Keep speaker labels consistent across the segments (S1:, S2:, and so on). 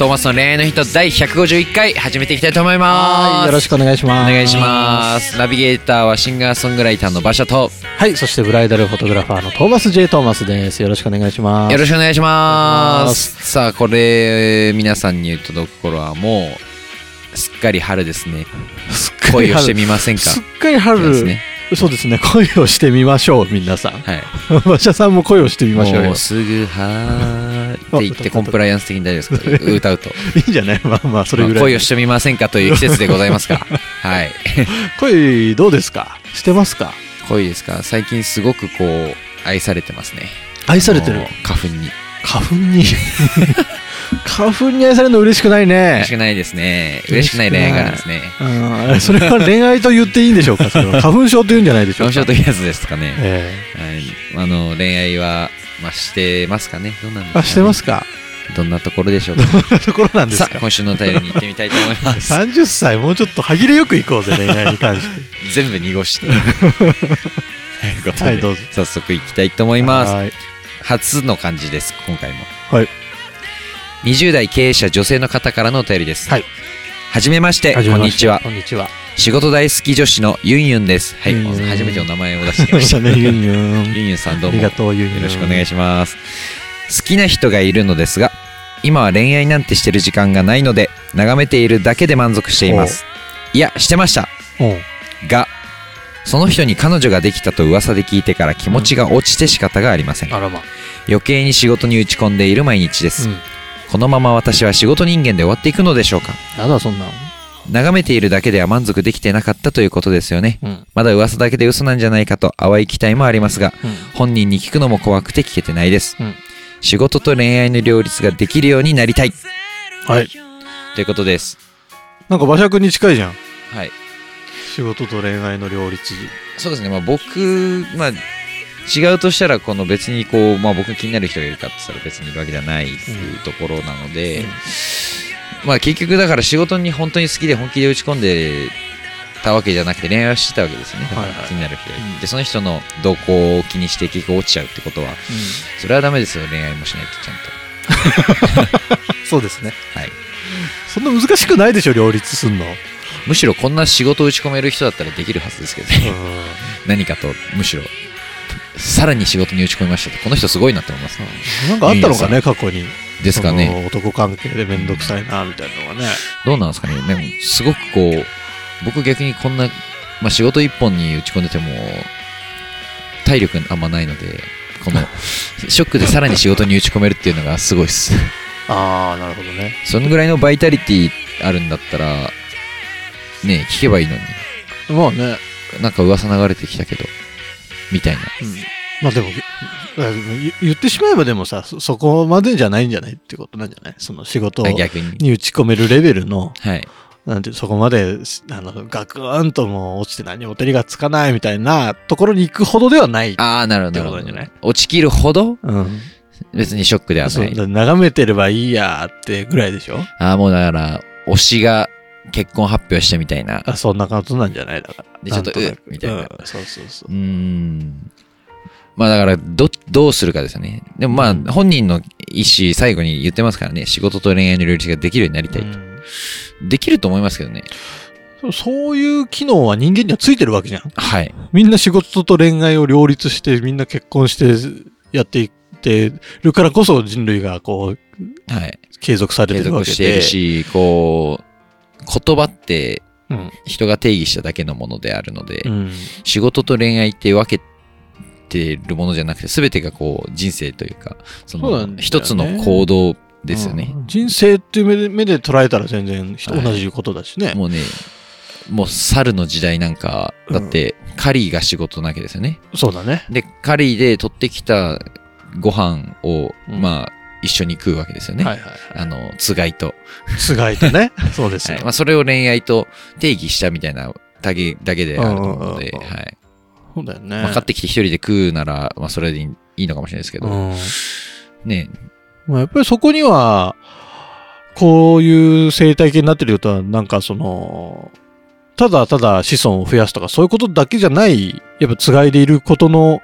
S1: トーマスの恋愛のヒント第151回始めていきたいと思います
S2: よろしくお願いします。
S1: お願いしますナビゲーターはシンガーソングライターの馬車と
S2: はい、そしてブライダルフォトグラファーのトーマス J. トーマスです。よろしくお願いします。
S1: よろしくお願いしますさあこれ皆さんに言うとどころはもうすっかり春ですね恋をして
S2: 春
S1: みませんか？
S2: すっかり春、
S1: ですね
S2: そうですね、恋をしてみましょう、皆さん。
S1: はい
S2: 馬車さんも恋をしてみましょうよ
S1: もう。すぐはーって言ってコンプライアンス的に大丈夫ですか？歌うと。
S2: いいんじゃない？まあまあ、それぐらい。
S1: まあ恋をしてみませんかという季節でございますが はい。
S2: 恋どうですか？してますか？
S1: 恋ですか？最近すごくこう愛されてますね。
S2: 愛されてる？
S1: 花粉に。
S2: 花粉に？花粉に愛されるの嬉しくないね。
S1: 嬉し。くないですね。嬉しくない恋愛があるんですね。
S2: うん、それは恋愛と言っていいんでしょうか？それは。花粉症と言うんじゃないでしょうか？
S1: 花粉症というやつですかね、
S2: え。
S1: はい、あの恋愛は、まあ、してますかね。どうなんですか、ね、
S2: してますか？
S1: どんなところでしょうか。
S2: どんなところなんですか？
S1: 今週のお便りに行ってみたいと思います。
S2: 30歳もうちょっと歯切れよくいこうぜ 恋愛に関して。
S1: 全部濁して。ということで、
S2: はいどうぞ。
S1: 早速行きたいと思います。
S2: はい。
S1: 初の漢字です今回も。
S2: はい。
S1: 20代経営者女性の方からのお便りです。
S2: はい。
S1: はじめまして。こんにちは。
S2: こんにちは
S1: 仕事大好き女子のユンユンです。はい。
S2: ユンユン。
S1: 初めてお名前を出してきまし
S2: した。た ねユンユン。
S1: ユンユンさんどう
S2: あり
S1: もよ
S2: がとうユンユン。
S1: ろしくお願いします。好きな人がいるのですが今は恋愛なんてしてる時間がないので眺めているだけで満足しています。いやしてました。がその人に彼女ができたと噂で聞いてから気持ちが落ちて仕方がありません。
S2: あらま。
S1: 余計に仕事に打ち込んでいる毎日です、
S2: うん。
S1: このまま私は仕事人間で終わっていくのでしょうか。
S2: やだそんな。の
S1: 眺めているだけでは満足できてなかったということですよね。
S2: うん。
S1: まだ噂だけで嘘なんじゃないかと淡い期待もありますが
S2: うん。
S1: 本人に聞くのも怖くて聞けてないです、
S2: うん。
S1: 仕事と恋愛の両立ができるようになりたい。
S2: はい。
S1: ということです。
S2: なんか馬車君に近いじゃん。
S1: はい。
S2: 仕事と恋愛の両立。
S1: そうですね。まあ僕まあ違うとしたらこの別にこう、まあ、僕気になる人がいるかって言ったら別にいるわけではないっていうところなので、
S2: うん
S1: まあ結局だから仕事に本当に好きで本気で打ち込んでたわけじゃなくて恋愛をしてたわけですよね、
S2: はいはい。
S1: 気になる人
S2: うん。
S1: でその人の動向を気にして結局落ちちゃうってことはそれはダメですよ。恋愛もしないとちゃん
S2: そうですね。
S1: とはい。
S2: そんな難しくないでしょ両立すんの？
S1: むしろこんな仕事を打ち込める人だったらできるはずですけどね。何かとむしろ。さらに仕事に打ち込みましたってこの人すごいなって思います。
S2: なんかあったのかね過去に
S1: ですかね。
S2: 男関係で面倒くさいなみたいなのがね。
S1: どうなんですかね。でもすごくこう僕逆にこんな、まあ、仕事一本に打ち込んでても体力あんまないのでこの ショックでさらに仕事に打ち込めるっていうのがすごいです。
S2: ああなるほどね。
S1: そのぐらいのバイタリティあるんだったらね聞けばいいのに。
S2: まあね。
S1: なんか噂流れてきたけどみたいな
S2: まあでも言言ってしまえばでもさそそこまでじゃないんじゃないってことなんじゃない？その仕事
S1: に。
S2: に打ち込めるレベルの
S1: はい。
S2: なんてそこまであのガクーンともう落ちて何も手りがつかないみたいなところに行くほどではない、
S1: ああなるほど。
S2: ってことなんじゃない？
S1: 落ちきるほど？
S2: うん、
S1: 別にショックでは
S2: そう
S1: ない。
S2: だ眺めてればいいやってぐらいでしょ？
S1: ああもうだから推しが結婚発表したみたいな。
S2: あそんな感じなんじゃない？だから。
S1: でちょっとうっみたいな。
S2: うんそうそうそう。
S1: うーん。まあだから、ど、どうするかですよね。でもまあ、
S2: うん
S1: 本人の意思、最後に言ってますからね、仕事と恋愛の両立ができるようになりたいと。
S2: うん
S1: できると思いますけどね。
S2: そういう機能は人間にはついてるわけじゃん
S1: はい。
S2: みんな仕事と恋愛を両立してみんな結婚してやっていってるからこそ人類がこう
S1: はい。
S2: 継続され
S1: 継
S2: てるわけで
S1: 続しているし、こう、言葉って
S2: うん
S1: 人が定義しただけのものであるので、
S2: うん
S1: 仕事と恋愛って分けてるものじゃなくて、全てがこう、人生というか、その、一つの行動ですよね。
S2: うん。人生っていう目で目で捉えたら全然同じことだしね、
S1: もうね、もう猿の時代なんか、だって、カリーが仕事なわけですよね。
S2: そうだね。
S1: で、カリーで取ってきたご飯を、
S2: うん。
S1: まあ、一緒に食うわけですよね。
S2: はいはい。
S1: あの、つがいと。
S2: つがいとね。そうですよ、
S1: はい。まあ、それを恋愛と定義したみたいなだけだけであると思うので、
S2: うんうんうんうん。
S1: はい。
S2: そうだよね。
S1: 分かってきて一人で食うなら、まあそれでいいのかもしれないですけど、
S2: うん。
S1: ね
S2: まあ、やっぱりそこには、こういう生態系になってることは、なんかその、ただただ子孫を増やすとか、そういうことだけじゃない、やっぱつがいでいることの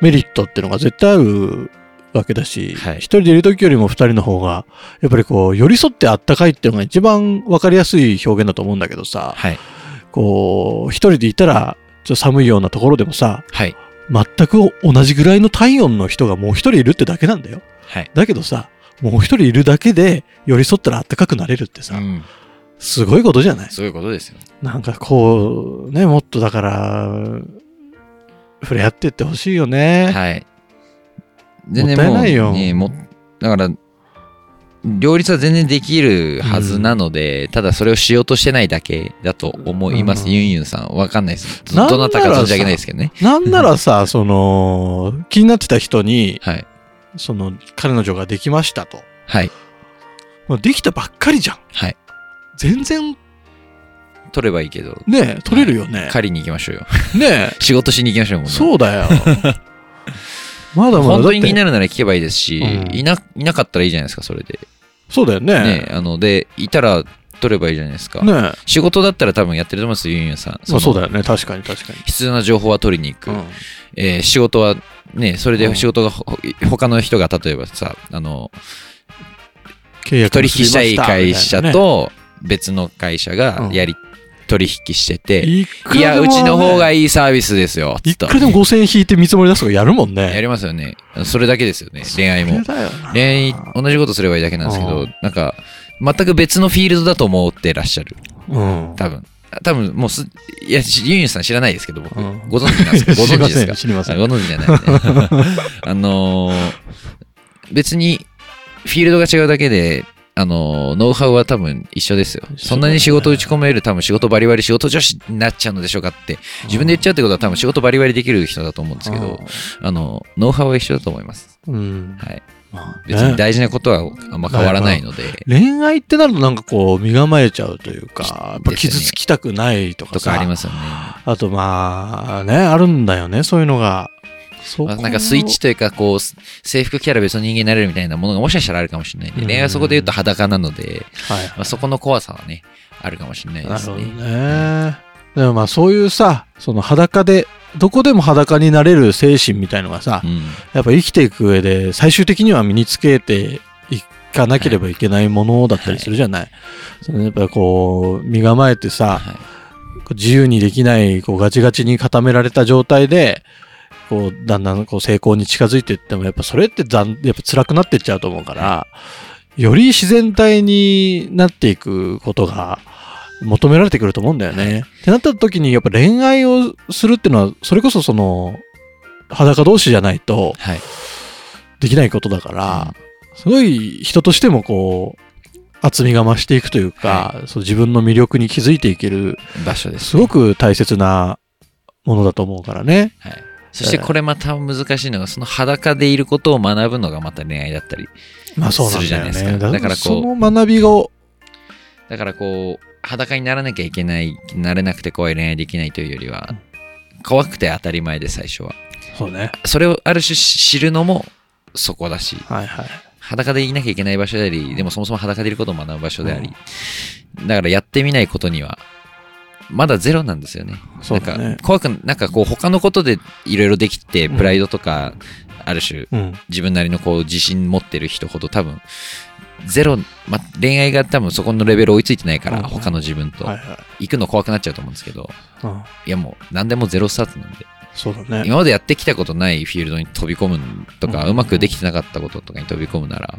S2: メリットっていうのが絶対あるわけだし、一、
S1: はい
S2: 人でいる時よりも二人の方が、やっぱりこう、寄り添ってあったかいっていうのが一番わかりやすい表現だと思うんだけどさ、
S1: はい。
S2: こう、一人でいたら、ちょっと寒いようなところでもさ、
S1: はい。
S2: 全く同じぐらいの体温の人がもう一人いるってだけなんだよ。
S1: はい。
S2: だけどさ、もう一人いるだけで寄り添ったらあったかくなれるってさ、
S1: うん。
S2: すごいことじゃない？
S1: そういうことですよ。
S2: なんかこう、ね、もっとだから、触れ合ってってほしいよね。
S1: はい。
S2: もったいないよ
S1: ね、も、だから、両立は全然できるはずなので、ただそれをしようとしてないだけだと思います。
S2: うん
S1: ユンユンさん。わかんないです。どなたか存じ上げないですけどね。
S2: なんならさ、その、気になってた人に、
S1: はい。
S2: その、彼女ができましたと。
S1: はい。
S2: もうできたばっかりじゃん。
S1: はい。
S2: 全然、
S1: 取ればいいけど、
S2: ね、取れるよね。
S1: 狩りに行きましょうよ。
S2: ね
S1: 仕事しに行きましょうよ。もう
S2: そうだよ。まだまだ。
S1: 本当に気に
S2: る。
S1: なるなら聞けばいいですし、
S2: うん
S1: いな、いなかったらいいじゃないですか、それで。
S2: そうだよね。
S1: ね、あの、で、いたら取ればいいじゃないですか。
S2: ねま
S1: 仕事だったら多分やってると思いますよ、ユンユンさん。
S2: あそうだ
S1: よ。
S2: よね。確かに確かに。
S1: 必要な情報は取りに行く。
S2: うん
S1: えー仕事はね、それ
S2: うん
S1: で仕事がほ、他の人が例えばさ、あの、
S2: 契約
S1: 取引したい会社
S2: と、
S1: と別の会社がやり、取引してて、
S2: い
S1: や、うちの方が
S2: い
S1: いいサービスですよ。
S2: いくらでも5000円引いて見積もり出すとかやるもんね。
S1: やりますよね。それだけですよね、恋愛も。恋愛、同じことすればいいだけなんですけど
S2: うん、
S1: なんか、全く別のフィールドだと思ってらっしゃる。
S2: うん。
S1: 多分。多分、もうす、いや、しユンユンさん知らないですけど、僕。
S2: うん
S1: ご存知なんですか？ご存知ですか？
S2: 知りません。
S1: あご存知じゃない、ね。あのー別に、フィールドが違うだけで、あのーノウハウは多分一緒ですよ。そんなに仕事打ち込める、多分仕事バリバリ仕事女子になっちゃうのでしょうかって、自分で言っちゃうってことは多分仕事バリバリできる人だと思うんですけど、あの、ノウハウは一緒だと思います。
S2: うん。
S1: はい。
S2: まあ
S1: 別に
S2: ね
S1: 大事なことはあんま変わらないので、
S2: 恋愛ってなるとなんかこう身構えちゃうというか、やっぱ傷つきたくないとか
S1: と
S2: さ。
S1: かありますよね。
S2: あとまあね、あるんだよね、そういうのが。そ
S1: まあなんかスイッチというか、こう、制服キャラ別の人間になれるみたいなものがもしかしたらあるかもしれないんで、
S2: うん
S1: 恋愛はそこで言うと裸なので、
S2: はい
S1: まあ、そこの怖さはね、あるかもしれないですね。
S2: ね。でもまあそういうさ、その裸で、どこでも裸になれる精神みたいのがさ
S1: う、ん。
S2: やっぱ生きていく上で最終的には身につけていかなければいけないものだったりするじゃない。そのやっぱりこう、身構えてさ、
S1: はい
S2: 自由にできない、こうガチガチに固められた状態で、こう、だんだんこう成功に近づいていっても、やっぱそれってだん、やっぱ辛くなっていっちゃうと思うから、より自然体になっていくことが求められてくると思うんだよね。ってなった時に、やっぱ恋愛をするっていうのは、それこそその、裸同士じゃないと
S1: はい。
S2: できないことだから、すごい人としてもこう、厚みが増していくというか、そう自分の魅力に気づいていける
S1: 場所です、
S2: すごく大切なものだと思うからね。
S1: はい。そしてこれまた難しいのが、その裸でいることを学ぶのがまた恋愛だったり。するじゃ。ないですかだからこう
S2: その学びを、
S1: だからこう、裸にならなきゃいけない、なれなくて怖い恋愛できないというよりは、怖くて当たり前で最初は。
S2: そうね。
S1: それをある種知るのもそこだし、
S2: はいはい。
S1: 裸でいなきゃいけない場所であり、でもそもそも裸でいることを学ぶ場所であり、だからやってみないことには、まだゼロなんですよね。
S2: そうだね
S1: なんか、。怖く、なんかこう、他のことでいろいろできて、
S2: うん
S1: プライドとか、ある種、
S2: うん。
S1: 自分なりのこう、自信持ってる人ほど多分、ゼロ、ま、恋愛が多分そこのレベル追いついてないから、
S2: うん
S1: 他の自分と。行くの怖くなっちゃうと思うんですけど、
S2: うん、
S1: いやもう、何でもゼロスタートなんで、
S2: そうだね。
S1: 今までやってきたことないフィールドに飛び込むとか、
S2: うん
S1: うまくできてなかったこととかに飛び込むなら、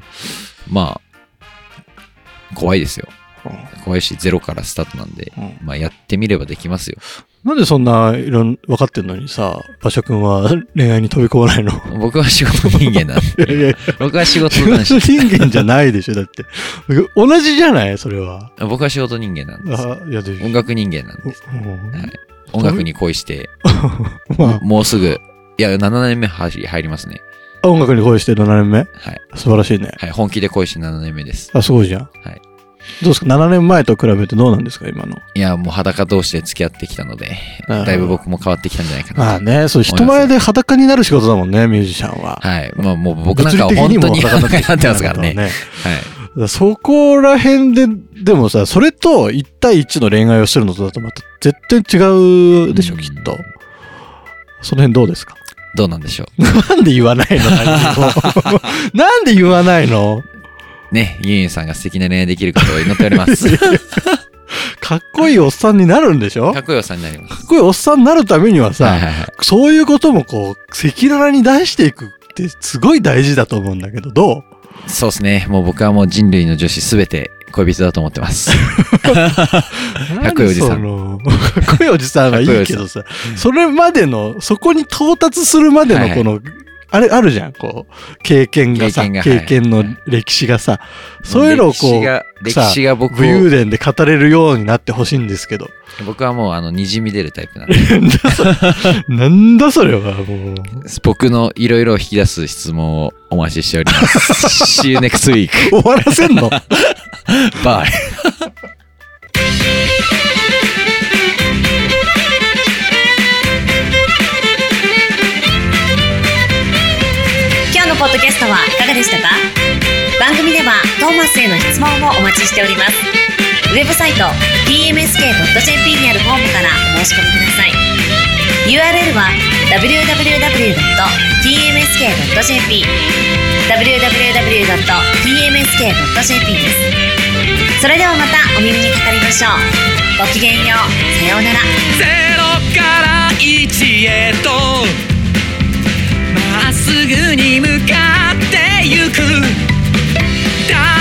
S1: まあ、怖いですよ。怖いし、ゼロからスタートなんで、
S2: うんうん
S1: まあやってみればできますよ。
S2: なんでそんないろん分かってんのにさ、馬車くんは恋愛に飛び込まないの？
S1: 僕は仕事人間なんで、
S2: いやいや、
S1: 僕は仕事
S2: 仕
S1: 男子。
S2: 事人間じゃないでしょ、だって。同じじゃない？それは。
S1: 僕は仕事人間なんです。
S2: あ、いや、で
S1: 音楽人間なんです。
S2: うん
S1: はい音楽に恋して、
S2: ま
S1: もうすぐ、いや、7年目入り入りますね。
S2: あ、音楽に恋して7年目？
S1: はい。
S2: 素晴らしいね。
S1: はい。本気で恋して7年目です。
S2: あ、すごいじゃん。
S1: はい。
S2: どうですか ?7 年前と比べてどうなんですか？今の。
S1: いや、もう裸同士で付き合ってきたので、だいぶ僕も変わってきたんじゃないかな。
S2: まあね、そう、人前で裸になる仕事だもんね、ミュージシャンは。
S1: はい。まあもう僕なんかは本当に裸になってま すからね。はい。
S2: そこら辺で、でもさ、それと1対1の恋愛をするのとだとまた絶対違うでしょ、
S1: うん
S2: きっと。その辺どうですか？
S1: どうなんでしょう？
S2: なんで言わないのなんで言わないの？
S1: ね、ユンユンさんが素敵な恋愛できることを祈っております。
S2: かっこいいおっさんになるんでしょ？か
S1: かっこよさになります。
S2: っこいいおっさんになるためにはさ、
S1: はいはいはい。
S2: そういうこともこう、赤裸々に出していくってすごい大事だと思うんだけど、どう？
S1: そうですね。もう僕はもう人類の女子すべて恋人だと思ってます。かっこいいおじさん
S2: かっこいいおじさんはいいけどさ、それまでの、そこに到達するまで
S1: はいはい
S2: のこの、あれあるじゃん、こう、経験がさ、
S1: 経験が
S2: 経験の歴史がさ、そういうのをこう、
S1: 歴史が、歴史が僕
S2: 武勇
S1: を、
S2: 伝で語れるようになってほしいんですけど。
S1: 僕はもうあの、滲み出るタイプなんで、
S2: なんだそれは、もう。
S1: 僕のいろいろ引き出す質問をお待ちしております。See you next week.
S2: 終わらせんの？
S1: Bye.
S3: 今スへの質問もお待ちしております。ウェブサイト tmsk.jp にあるフォームからお申し込みください。URL は www.tmsk.jp www.tmsk.jp です。それではまたお耳にかかりましょう。ごきげんよう。さようなら。
S4: ゼロから一へと。まっすぐに向かってゆく。誰